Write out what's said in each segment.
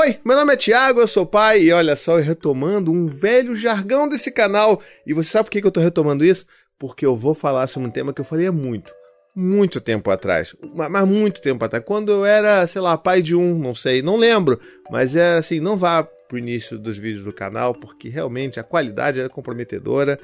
Oi, meu nome é Thiago, eu sou pai e olha só, eu retomando um velho jargão desse canal. E você sabe por que eu tô retomando isso? Porque eu vou falar sobre um tema que eu falei há muito, muito tempo atrás. Mas muito tempo atrás. Quando eu era, sei lá, pai de um, não sei, não lembro. Mas é assim, não vá pro início dos vídeos do canal, porque realmente a qualidade era comprometedora.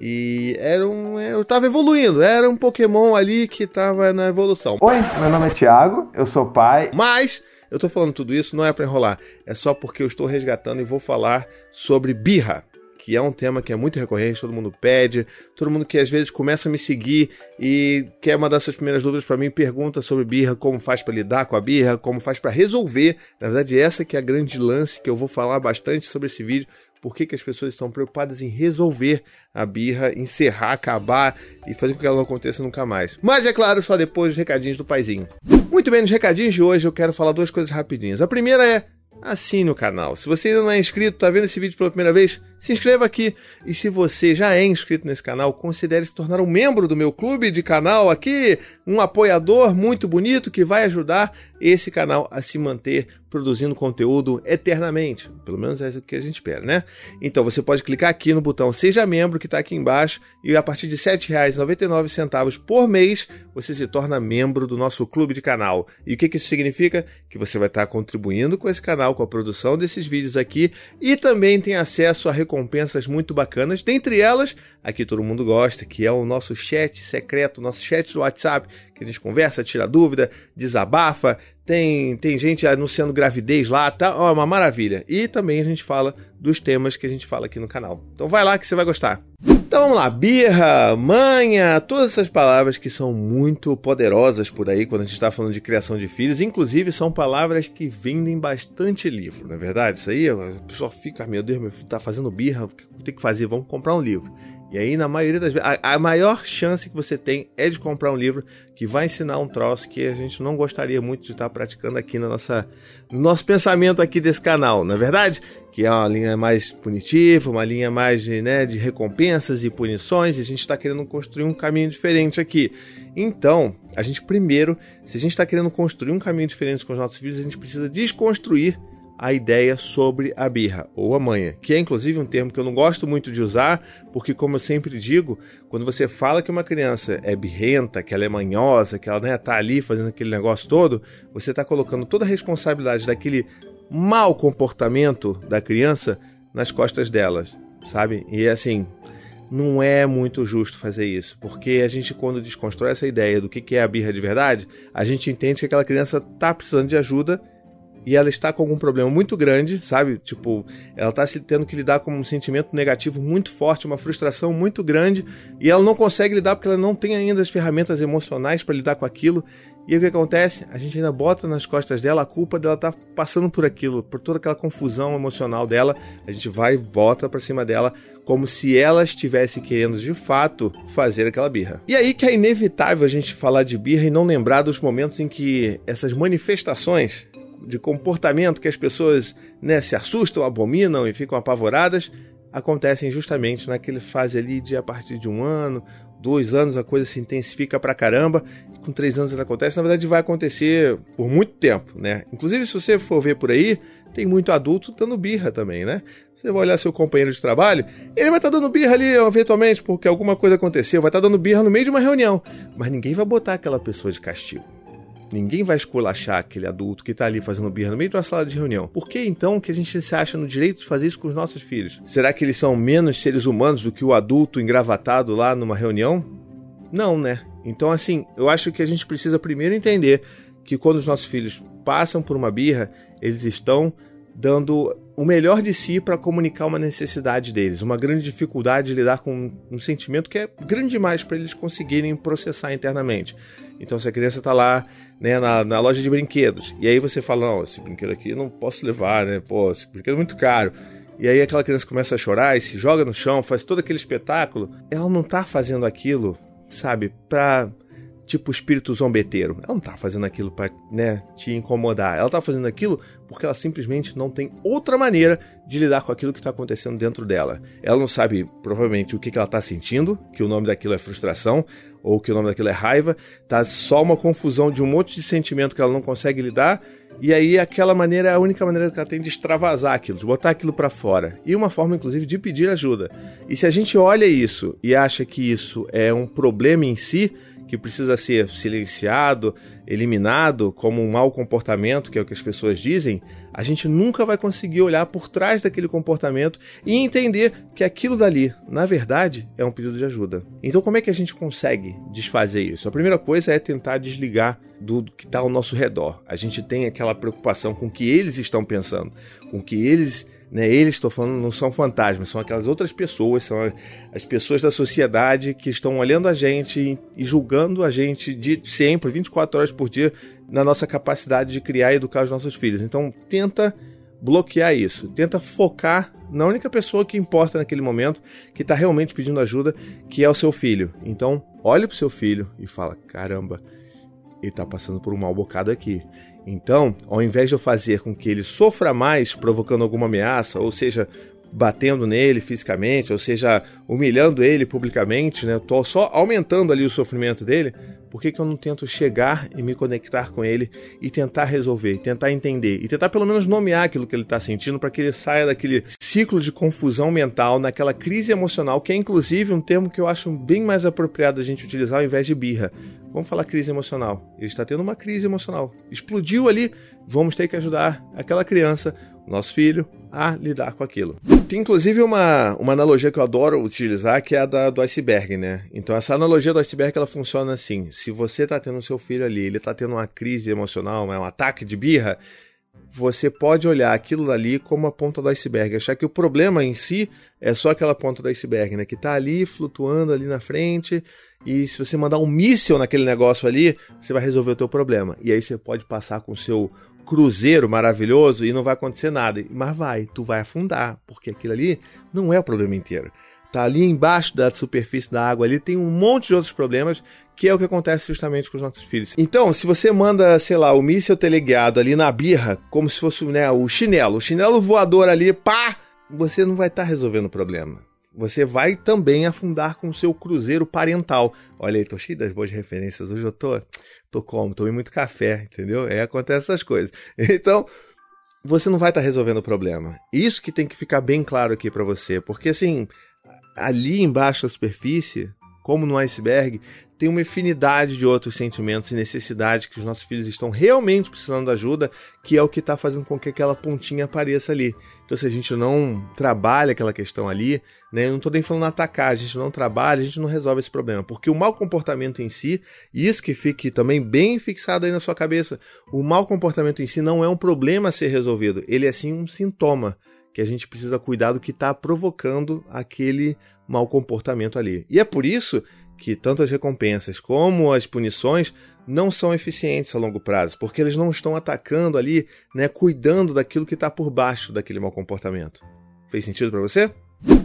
E era um. Eu tava evoluindo, era um Pokémon ali que tava na evolução. Oi, meu nome é Thiago, eu sou pai. Mas eu tô falando tudo isso não é para enrolar, é só porque eu estou resgatando e vou falar sobre birra, que é um tema que é muito recorrente, todo mundo pede, todo mundo que às vezes começa a me seguir e quer mandar suas primeiras dúvidas para mim, pergunta sobre birra, como faz para lidar com a birra, como faz para resolver. Na verdade, essa que é a grande lance que eu vou falar bastante sobre esse vídeo por que, que as pessoas estão preocupadas em resolver a birra, encerrar, acabar e fazer com que ela não aconteça nunca mais. Mas é claro, só depois dos recadinhos do paizinho. Muito bem, nos recadinhos de hoje eu quero falar duas coisas rapidinhas. A primeira é assine o canal. Se você ainda não é inscrito, está vendo esse vídeo pela primeira vez, se inscreva aqui. E se você já é inscrito nesse canal, considere se tornar um membro do meu clube de canal aqui, um apoiador muito bonito que vai ajudar esse canal a se manter produzindo conteúdo eternamente. Pelo menos é o que a gente espera, né? Então você pode clicar aqui no botão Seja Membro que está aqui embaixo e a partir de R$ 7,99 por mês você se torna membro do nosso clube de canal. E o que, que isso significa? Que você vai estar contribuindo com esse canal, com a produção desses vídeos aqui e também tem acesso a recompensas muito bacanas, dentre elas a que todo mundo gosta, que é o nosso chat secreto, nosso chat do WhatsApp, que a gente conversa, tira dúvida, desabafa, tem, tem gente anunciando gravidez lá, tá? Ó, uma maravilha. E também a gente fala dos temas que a gente fala aqui no canal. Então vai lá que você vai gostar. Então vamos lá, birra, manha, todas essas palavras que são muito poderosas por aí quando a gente está falando de criação de filhos, inclusive são palavras que vendem bastante livro, não é verdade? Isso aí, a pessoa fica, meu Deus, meu filho tá fazendo birra, o que tem que fazer? Vamos comprar um livro. E aí, na maioria das vezes, a, a, maior chance que você tem é de comprar um livro que vai ensinar um troço que a gente não gostaria muito de estar praticando aqui na nossa, no nosso pensamento aqui desse canal, não é verdade? Que é uma linha mais punitiva, uma linha mais de, né, de recompensas e punições, e a gente está querendo construir um caminho diferente aqui. Então, a gente primeiro, se a gente está querendo construir um caminho diferente com os nossos filhos, a gente precisa desconstruir a ideia sobre a birra ou a manha, que é inclusive um termo que eu não gosto muito de usar, porque como eu sempre digo, quando você fala que uma criança é birrenta, que ela é manhosa, que ela né, tá ali fazendo aquele negócio todo, você está colocando toda a responsabilidade daquele mau comportamento da criança nas costas delas, sabe? E assim, não é muito justo fazer isso, porque a gente, quando desconstrói essa ideia do que é a birra de verdade, a gente entende que aquela criança está precisando de ajuda e ela está com algum problema muito grande, sabe? Tipo, ela está se tendo que lidar com um sentimento negativo muito forte, uma frustração muito grande, e ela não consegue lidar porque ela não tem ainda as ferramentas emocionais para lidar com aquilo. E o que acontece? A gente ainda bota nas costas dela a culpa dela estar tá passando por aquilo, por toda aquela confusão emocional dela. A gente vai e volta para cima dela como se ela estivesse querendo de fato fazer aquela birra. E aí que é inevitável a gente falar de birra e não lembrar dos momentos em que essas manifestações de comportamento que as pessoas né, se assustam, abominam e ficam apavoradas, acontecem justamente naquele fase ali de a partir de um ano, dois anos, a coisa se intensifica pra caramba, com três anos ela acontece, na verdade vai acontecer por muito tempo, né? Inclusive, se você for ver por aí, tem muito adulto dando birra também, né? Você vai olhar seu companheiro de trabalho, ele vai estar tá dando birra ali eventualmente porque alguma coisa aconteceu, vai estar tá dando birra no meio de uma reunião, mas ninguém vai botar aquela pessoa de castigo. Ninguém vai esculachar aquele adulto que está ali fazendo birra no meio de uma sala de reunião. Por que então que a gente se acha no direito de fazer isso com os nossos filhos? Será que eles são menos seres humanos do que o adulto engravatado lá numa reunião? Não, né? Então, assim, eu acho que a gente precisa primeiro entender que quando os nossos filhos passam por uma birra, eles estão dando o melhor de si para comunicar uma necessidade deles, uma grande dificuldade de lidar com um sentimento que é grande demais para eles conseguirem processar internamente. Então, se a criança está lá né, na, na, loja de brinquedos, e aí você fala: Não, esse brinquedo aqui não posso levar, né? Pô, esse brinquedo é muito caro. E aí aquela criança começa a chorar e se joga no chão, faz todo aquele espetáculo. Ela não está fazendo aquilo, sabe, para tipo espírito zombeteiro. Ela não tá fazendo aquilo para, né, te incomodar. Ela tá fazendo aquilo porque ela simplesmente não tem outra maneira de lidar com aquilo que está acontecendo dentro dela. Ela não sabe provavelmente o que, que ela está sentindo, que o nome daquilo é frustração ou que o nome daquilo é raiva. Tá só uma confusão de um monte de sentimento que ela não consegue lidar E aí aquela maneira é a única maneira que ela tem de extravasar aquilo, de botar aquilo para fora. E uma forma inclusive de pedir ajuda. E se a gente olha isso e acha que isso é um problema em si, que precisa ser silenciado, eliminado como um mau comportamento, que é o que as pessoas dizem, a gente nunca vai conseguir olhar por trás daquele comportamento e entender que aquilo dali, na verdade, é um pedido de ajuda. Então, como é que a gente consegue desfazer isso? A primeira coisa é tentar desligar do que está ao nosso redor. A gente tem aquela preocupação com o que eles estão pensando, com o que eles né? Eles, estou falando, não são fantasmas, são aquelas outras pessoas, são as pessoas da sociedade que estão olhando a gente e julgando a gente de sempre, 24 horas por dia, na nossa capacidade de criar e educar os nossos filhos. Então, tenta bloquear isso, tenta focar na única pessoa que importa naquele momento, que está realmente pedindo ajuda, que é o seu filho. Então, olhe para o seu filho e fala: caramba, ele está passando por um mal bocado aqui. Então, ao invés de eu fazer com que ele sofra mais, provocando alguma ameaça, ou seja, batendo nele fisicamente, ou seja, humilhando ele publicamente, né? Tô só aumentando ali o sofrimento dele. Por que, que eu não tento chegar e me conectar com ele e tentar resolver, tentar entender e tentar pelo menos nomear aquilo que ele está sentindo para que ele saia daquele ciclo de confusão mental, naquela crise emocional, que é inclusive um termo que eu acho bem mais apropriado a gente utilizar ao invés de birra. Vamos falar crise emocional. Ele está tendo uma crise emocional. Explodiu ali. Vamos ter que ajudar aquela criança, nosso filho, a lidar com aquilo. Tem inclusive uma, uma analogia que eu adoro utilizar, que é a da, do iceberg, né? Então essa analogia do iceberg ela funciona assim: se você está tendo seu filho ali, ele está tendo uma crise emocional, um ataque de birra, você pode olhar aquilo ali como a ponta do iceberg, achar que o problema em si é só aquela ponta do iceberg, né? Que está ali flutuando ali na frente e se você mandar um míssil naquele negócio ali, você vai resolver o teu problema. E aí você pode passar com o seu cruzeiro maravilhoso e não vai acontecer nada. Mas vai, tu vai afundar, porque aquilo ali não é o problema inteiro. Tá ali embaixo da superfície da água ali tem um monte de outros problemas que é o que acontece justamente com os nossos filhos. Então, se você manda, sei lá, o míssil teleguiado ali na birra, como se fosse né, o chinelo, o chinelo voador ali, pá, você não vai estar tá resolvendo o problema você vai também afundar com o seu cruzeiro parental. Olha aí, tô cheio das boas referências. Hoje eu tô, tô como? Tomei muito café, entendeu? É, acontece essas coisas. Então, você não vai estar tá resolvendo o problema. Isso que tem que ficar bem claro aqui para você, porque assim, ali embaixo da superfície, como no iceberg, tem uma infinidade de outros sentimentos e necessidades que os nossos filhos estão realmente precisando de ajuda, que é o que está fazendo com que aquela pontinha apareça ali. Então, se a gente não trabalha aquela questão ali, né, eu não estou nem falando atacar, a gente não trabalha, a gente não resolve esse problema. Porque o mau comportamento em si, e isso que fique também bem fixado aí na sua cabeça, o mau comportamento em si não é um problema a ser resolvido, ele é sim um sintoma que a gente precisa cuidar do que está provocando aquele mau comportamento ali. E é por isso que tanto as recompensas como as punições não são eficientes a longo prazo, porque eles não estão atacando ali, né, cuidando daquilo que está por baixo daquele mau comportamento. Fez sentido para você?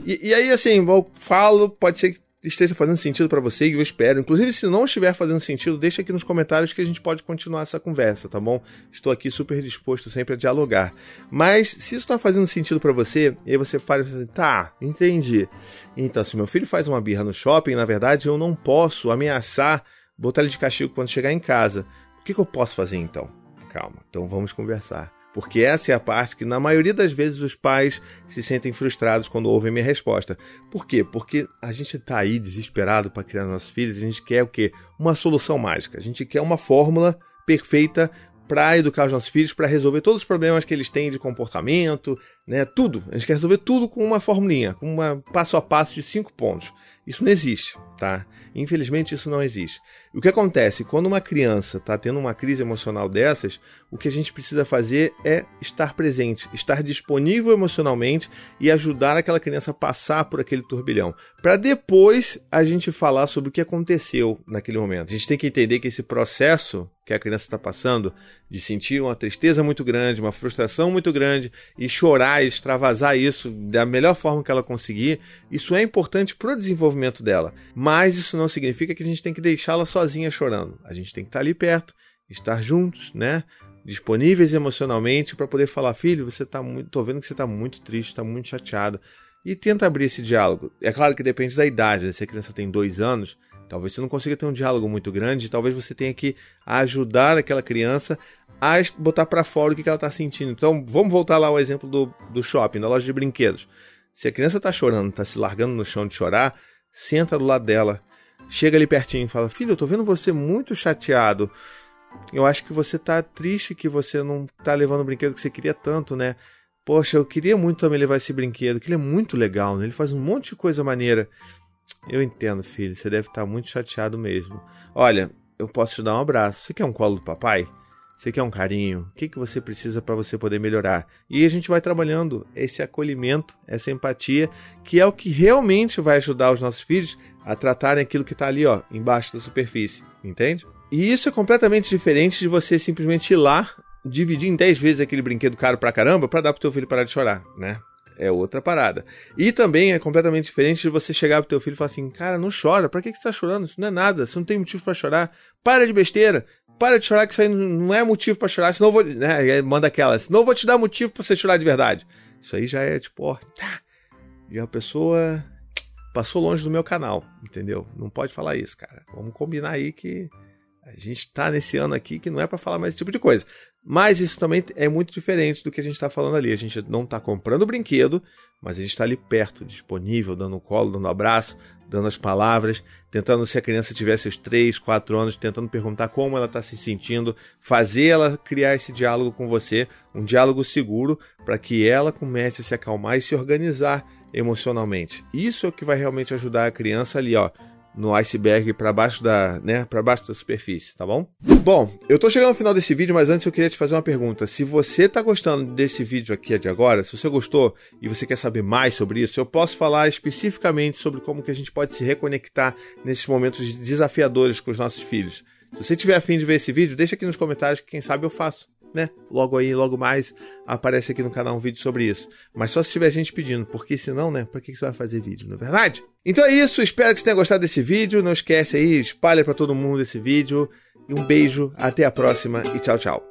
E, e, aí, assim, eu falo, pode ser que esteja fazendo sentido para você e eu espero. Inclusive, se não estiver fazendo sentido, deixa aqui nos comentários que a gente pode continuar essa conversa, tá bom? Estou aqui super disposto sempre a dialogar. Mas se isso está fazendo sentido para você, e aí você para e fala assim, tá, entendi. Então, se meu filho faz uma birra no shopping, na verdade eu não posso ameaçar botar ele de castigo quando chegar em casa. O que, que eu posso fazer então? Calma, então vamos conversar. Porque essa é a parte que, na maioria das vezes, os pais se sentem frustrados quando ouvem minha resposta. Por quê? Porque a gente está aí desesperado para criar nossos filhos e a gente quer o quê? Uma solução mágica. A gente quer uma fórmula perfeita para educar os nossos filhos, para resolver todos os problemas que eles têm de comportamento, né? Tudo. A gente quer resolver tudo com uma formulinha, com um passo a passo de cinco pontos. Isso não existe, tá? Infelizmente isso não existe. O que acontece? Quando uma criança está tendo uma crise emocional dessas, o que a gente precisa fazer é estar presente, estar disponível emocionalmente e ajudar aquela criança a passar por aquele turbilhão. Para depois a gente falar sobre o que aconteceu naquele momento. A gente tem que entender que esse processo que a criança está passando, de sentir uma tristeza muito grande, uma frustração muito grande, e chorar extravasar isso da melhor forma que ela conseguir, isso é importante para o desenvolvimento dela. Mas isso não significa que a gente tem que deixá-la sozinha chorando. A gente tem que estar ali perto, estar juntos, né? Disponíveis emocionalmente para poder falar, filho, você está muito. tô vendo que você está muito triste, está muito chateado. E tenta abrir esse diálogo. É claro que depende da idade, né? se a criança tem dois anos Talvez você não consiga ter um diálogo muito grande, talvez você tenha que ajudar aquela criança a botar para fora o que ela está sentindo. Então, vamos voltar lá ao exemplo do, do shopping, da loja de brinquedos. Se a criança está chorando, está se largando no chão de chorar, senta do lado dela, chega ali pertinho e fala: Filho, eu tô vendo você muito chateado. Eu acho que você tá triste que você não tá levando o brinquedo que você queria tanto, né? Poxa, eu queria muito também levar esse brinquedo, que ele é muito legal, né? Ele faz um monte de coisa maneira. Eu entendo, filho, você deve estar tá muito chateado mesmo. Olha, eu posso te dar um abraço. Você quer um colo do papai? Você quer um carinho? O que, que você precisa para você poder melhorar? E a gente vai trabalhando esse acolhimento, essa empatia, que é o que realmente vai ajudar os nossos filhos a tratarem aquilo que está ali, ó, embaixo da superfície, entende? E isso é completamente diferente de você simplesmente ir lá, dividir em 10 vezes aquele brinquedo caro pra caramba para dar pro teu filho parar de chorar, né? É outra parada. E também é completamente diferente de você chegar pro teu filho e falar assim: Cara, não chora, pra que, que você tá chorando? Isso não é nada, você não tem motivo para chorar. Para de besteira, para de chorar, que isso aí não é motivo para chorar, senão eu vou. Né? Manda aquela, senão eu vou te dar motivo pra você chorar de verdade. Isso aí já é tipo, ó, tá. E a pessoa passou longe do meu canal, entendeu? Não pode falar isso, cara. Vamos combinar aí que a gente tá nesse ano aqui que não é para falar mais esse tipo de coisa. Mas isso também é muito diferente do que a gente está falando ali. A gente não está comprando brinquedo, mas a gente está ali perto, disponível, dando o colo, dando um abraço, dando as palavras, tentando, se a criança tivesse os 3, 4 anos, tentando perguntar como ela está se sentindo, fazer ela criar esse diálogo com você, um diálogo seguro, para que ela comece a se acalmar e se organizar emocionalmente. Isso é o que vai realmente ajudar a criança ali, ó, no iceberg para baixo da, né, para baixo da superfície, tá bom? Bom, eu tô chegando ao final desse vídeo, mas antes eu queria te fazer uma pergunta. Se você tá gostando desse vídeo aqui de agora, se você gostou e você quer saber mais sobre isso, eu posso falar especificamente sobre como que a gente pode se reconectar nesses momentos desafiadores com os nossos filhos. Se você tiver afim de ver esse vídeo, deixa aqui nos comentários que quem sabe eu faço né? Logo aí, logo mais, aparece aqui no canal um vídeo sobre isso. Mas só se tiver gente pedindo, porque senão, né? Pra que você vai fazer vídeo, não é verdade? Então é isso, espero que você tenha gostado desse vídeo. Não esquece aí, espalha para todo mundo esse vídeo. E um beijo, até a próxima e tchau, tchau.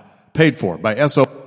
paid for by SO.